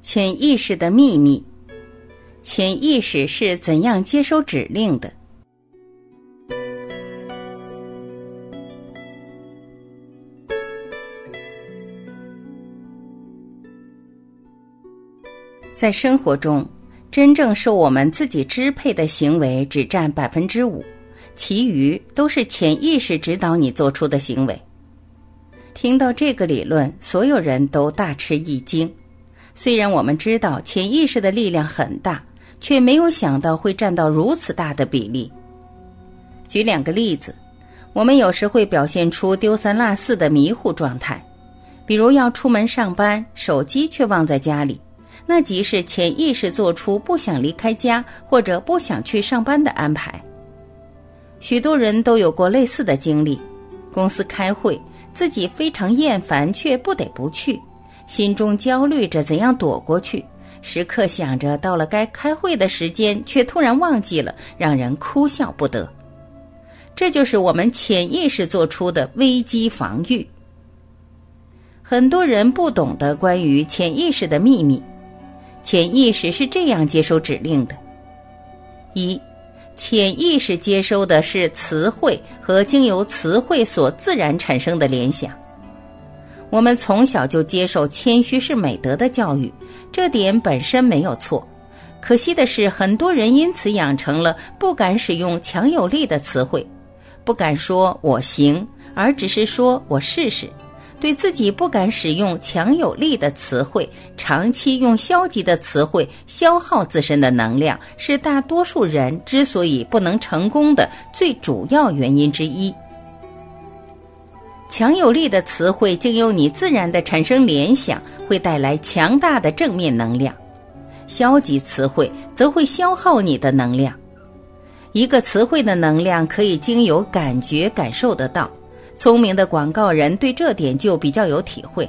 潜意识的秘密，潜意识是怎样接收指令的？在生活中，真正受我们自己支配的行为只占百分之五，其余都是潜意识指导你做出的行为。听到这个理论，所有人都大吃一惊。虽然我们知道潜意识的力量很大，却没有想到会占到如此大的比例。举两个例子，我们有时会表现出丢三落四的迷糊状态，比如要出门上班，手机却忘在家里。那即是潜意识做出不想离开家或者不想去上班的安排。许多人都有过类似的经历：公司开会，自己非常厌烦，却不得不去，心中焦虑着怎样躲过去，时刻想着到了该开会的时间，却突然忘记了，让人哭笑不得。这就是我们潜意识做出的危机防御。很多人不懂得关于潜意识的秘密。潜意识是这样接收指令的：一，潜意识接收的是词汇和经由词汇所自然产生的联想。我们从小就接受谦虚是美德的教育，这点本身没有错。可惜的是，很多人因此养成了不敢使用强有力的词汇，不敢说我行，而只是说我试试。对自己不敢使用强有力的词汇，长期用消极的词汇消耗自身的能量，是大多数人之所以不能成功的最主要原因之一。强有力的词汇经由你自然的产生联想，会带来强大的正面能量；消极词汇则会消耗你的能量。一个词汇的能量可以经由感觉感受得到。聪明的广告人对这点就比较有体会，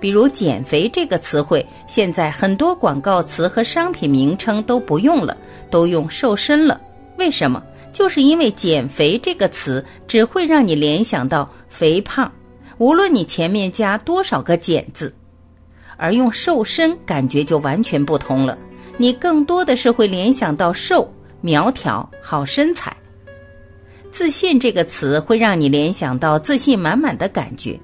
比如“减肥”这个词汇，现在很多广告词和商品名称都不用了，都用“瘦身”了。为什么？就是因为“减肥”这个词只会让你联想到肥胖，无论你前面加多少个“减”字，而用“瘦身”感觉就完全不同了，你更多的是会联想到瘦、苗条、好身材。自信这个词会让你联想到自信满满的感觉，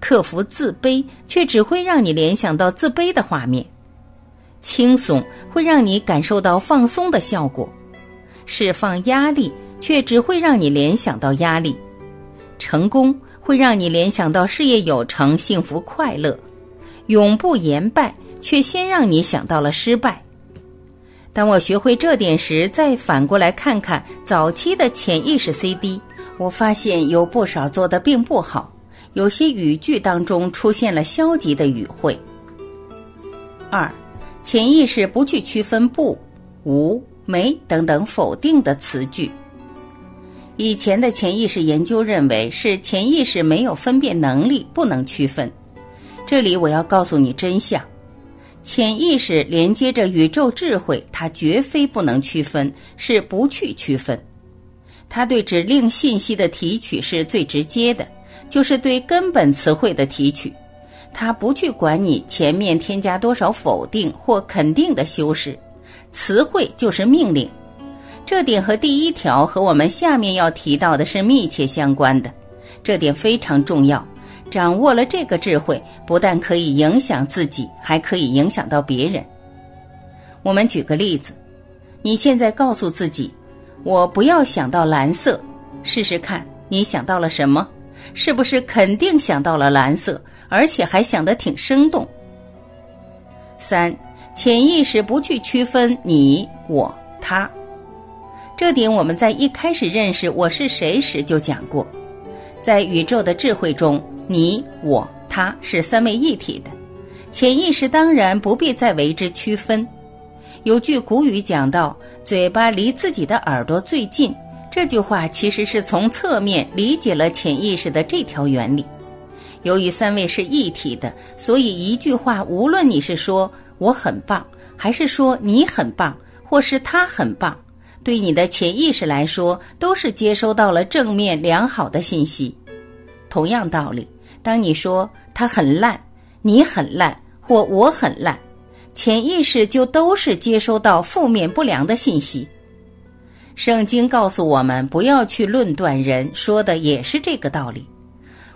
克服自卑却只会让你联想到自卑的画面，轻松会让你感受到放松的效果，释放压力却只会让你联想到压力，成功会让你联想到事业有成、幸福快乐，永不言败却先让你想到了失败。当我学会这点时，再反过来看看早期的潜意识 CD，我发现有不少做的并不好，有些语句当中出现了消极的语汇。二，潜意识不去区分不、无、没等等否定的词句。以前的潜意识研究认为是潜意识没有分辨能力，不能区分。这里我要告诉你真相。潜意识连接着宇宙智慧，它绝非不能区分，是不去区分。它对指令信息的提取是最直接的，就是对根本词汇的提取。它不去管你前面添加多少否定或肯定的修饰，词汇就是命令。这点和第一条和我们下面要提到的是密切相关的，这点非常重要。掌握了这个智慧，不但可以影响自己，还可以影响到别人。我们举个例子，你现在告诉自己：“我不要想到蓝色。”试试看，你想到了什么？是不是肯定想到了蓝色，而且还想得挺生动？三，潜意识不去区分你、我、他，这点我们在一开始认识我是谁时就讲过，在宇宙的智慧中。你、我、他是三位一体的，潜意识当然不必再为之区分。有句古语讲到：“嘴巴离自己的耳朵最近。”这句话其实是从侧面理解了潜意识的这条原理。由于三位是一体的，所以一句话，无论你是说我很棒，还是说你很棒，或是他很棒，对你的潜意识来说，都是接收到了正面良好的信息。同样道理。当你说他很烂，你很烂，或我很烂，潜意识就都是接收到负面不良的信息。圣经告诉我们不要去论断人，说的也是这个道理。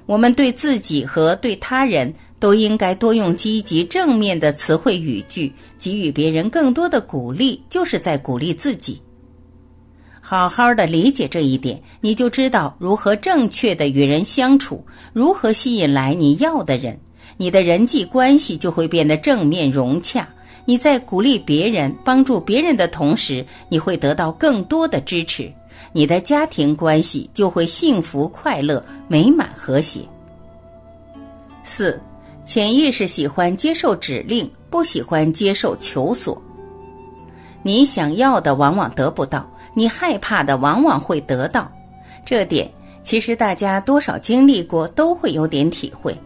我们对自己和对他人都应该多用积极正面的词汇语句，给予别人更多的鼓励，就是在鼓励自己。好好的理解这一点，你就知道如何正确的与人相处，如何吸引来你要的人，你的人际关系就会变得正面融洽。你在鼓励别人、帮助别人的同时，你会得到更多的支持，你的家庭关系就会幸福、快乐、美满、和谐。四，潜意识喜欢接受指令，不喜欢接受求索。你想要的往往得不到，你害怕的往往会得到。这点其实大家多少经历过，都会有点体会。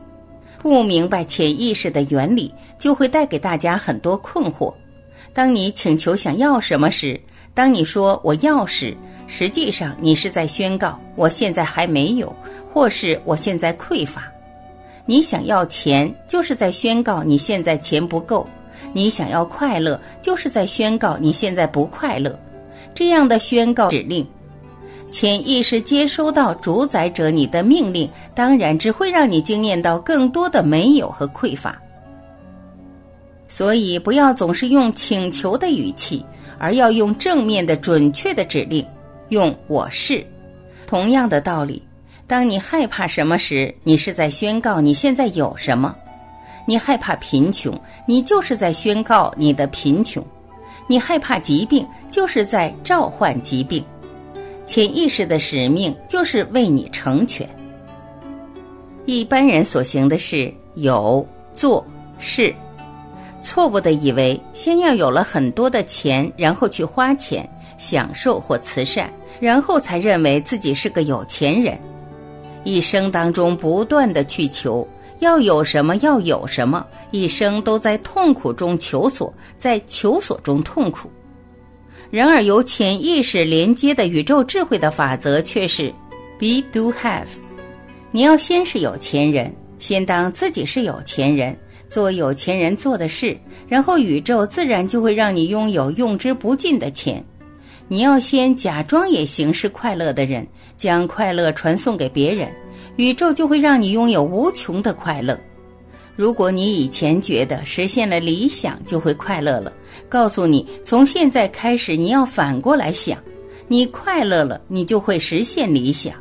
不明白潜意识的原理，就会带给大家很多困惑。当你请求想要什么时，当你说我要时，实际上你是在宣告我现在还没有，或是我现在匮乏。你想要钱，就是在宣告你现在钱不够；你想要快乐，就是在宣告你现在不快乐。这样的宣告指令。潜意识接收到主宰者你的命令，当然只会让你经验到更多的没有和匮乏。所以，不要总是用请求的语气，而要用正面的、准确的指令。用“我是”。同样的道理，当你害怕什么时，你是在宣告你现在有什么；你害怕贫穷，你就是在宣告你的贫穷；你害怕疾病，就是在召唤疾病。潜意识的使命就是为你成全。一般人所行的是有做是，错误的以为先要有了很多的钱，然后去花钱享受或慈善，然后才认为自己是个有钱人。一生当中不断的去求，要有什么要有什么，一生都在痛苦中求索，在求索中痛苦。然而，由潜意识连接的宇宙智慧的法则却是：be do have。你要先是有钱人，先当自己是有钱人，做有钱人做的事，然后宇宙自然就会让你拥有用之不尽的钱。你要先假装也行是快乐的人，将快乐传送给别人，宇宙就会让你拥有无穷的快乐。如果你以前觉得实现了理想就会快乐了，告诉你，从现在开始你要反过来想，你快乐了，你就会实现理想。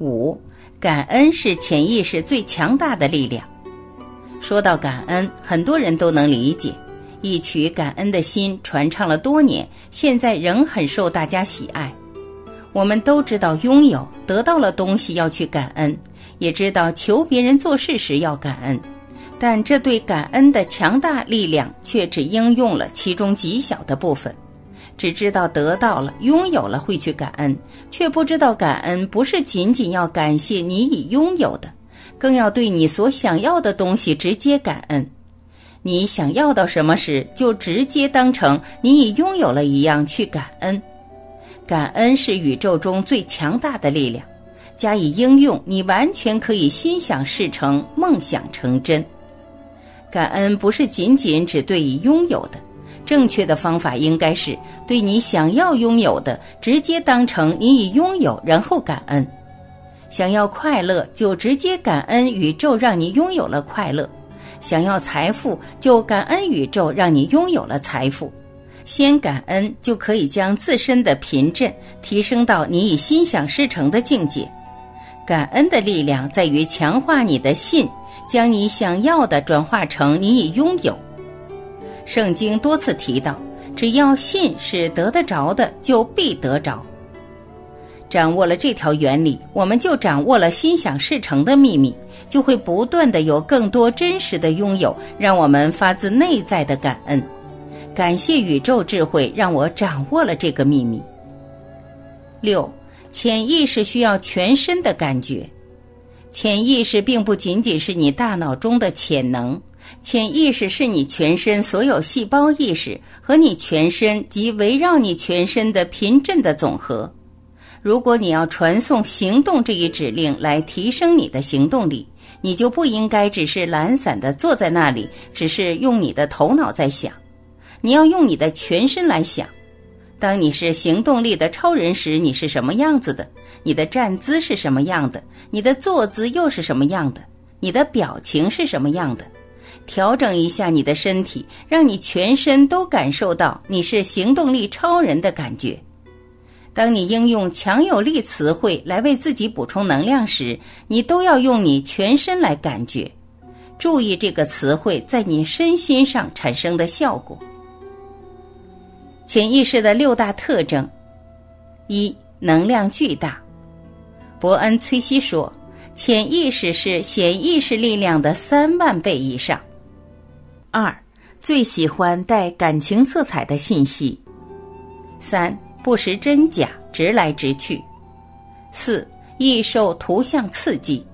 五，感恩是潜意识最强大的力量。说到感恩，很多人都能理解，一曲感恩的心传唱了多年，现在仍很受大家喜爱。我们都知道，拥有得到了东西要去感恩。也知道求别人做事时要感恩，但这对感恩的强大力量却只应用了其中极小的部分。只知道得到了、拥有了会去感恩，却不知道感恩不是仅仅要感谢你已拥有的，更要对你所想要的东西直接感恩。你想要到什么时，就直接当成你已拥有了一样去感恩。感恩是宇宙中最强大的力量。加以应用，你完全可以心想事成，梦想成真。感恩不是仅仅只对已拥有的，正确的方法应该是对你想要拥有的，直接当成你已拥有，然后感恩。想要快乐，就直接感恩宇宙让你拥有了快乐；想要财富，就感恩宇宙让你拥有了财富。先感恩，就可以将自身的贫震提升到你已心想事成的境界。感恩的力量在于强化你的信，将你想要的转化成你已拥有。圣经多次提到，只要信是得得着的，就必得着。掌握了这条原理，我们就掌握了心想事成的秘密，就会不断的有更多真实的拥有，让我们发自内在的感恩，感谢宇宙智慧让我掌握了这个秘密。六。潜意识需要全身的感觉，潜意识并不仅仅是你大脑中的潜能，潜意识是你全身所有细胞意识和你全身及围绕你全身的频振的总和。如果你要传送行动这一指令来提升你的行动力，你就不应该只是懒散的坐在那里，只是用你的头脑在想。你要用你的全身来想。当你是行动力的超人时，你是什么样子的？你的站姿是什么样的？你的坐姿又是什么样的？你的表情是什么样的？调整一下你的身体，让你全身都感受到你是行动力超人的感觉。当你应用强有力词汇来为自己补充能量时，你都要用你全身来感觉，注意这个词汇在你身心上产生的效果。潜意识的六大特征：一、能量巨大。伯恩·崔西说，潜意识是显意识力量的三万倍以上。二、最喜欢带感情色彩的信息。三。不识真假，直来直去；四易受图像刺激；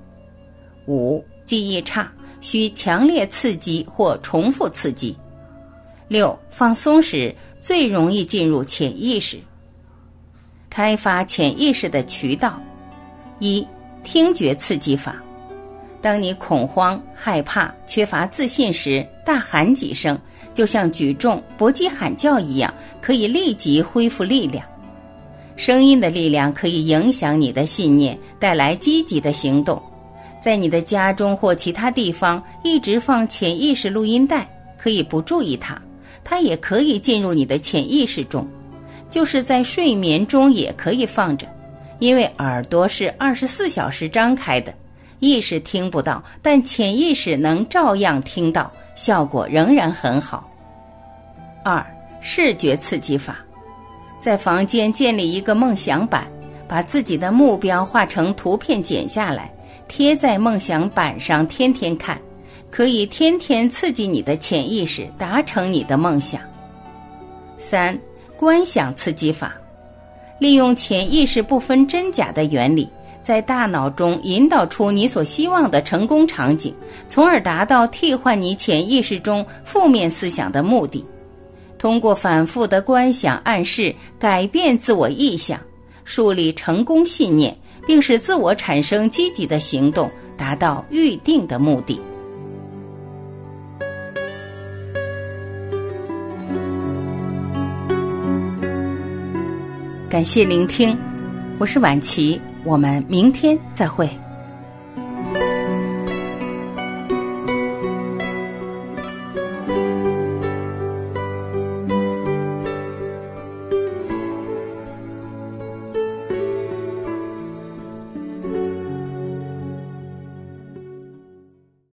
五记忆差，需强烈刺激或重复刺激；六放松时最容易进入潜意识。开发潜意识的渠道：一听觉刺激法。当你恐慌、害怕、缺乏自信时，大喊几声。就像举重、搏击、喊叫一样，可以立即恢复力量。声音的力量可以影响你的信念，带来积极的行动。在你的家中或其他地方一直放潜意识录音带，可以不注意它，它也可以进入你的潜意识中。就是在睡眠中也可以放着，因为耳朵是二十四小时张开的，意识听不到，但潜意识能照样听到。效果仍然很好。二、视觉刺激法，在房间建立一个梦想板，把自己的目标画成图片，剪下来贴在梦想板上，天天看，可以天天刺激你的潜意识，达成你的梦想。三、观想刺激法，利用潜意识不分真假的原理。在大脑中引导出你所希望的成功场景，从而达到替换你潜意识中负面思想的目的。通过反复的观想暗示，改变自我意向，树立成功信念，并使自我产生积极的行动，达到预定的目的。感谢聆听，我是晚琪。我们明天再会。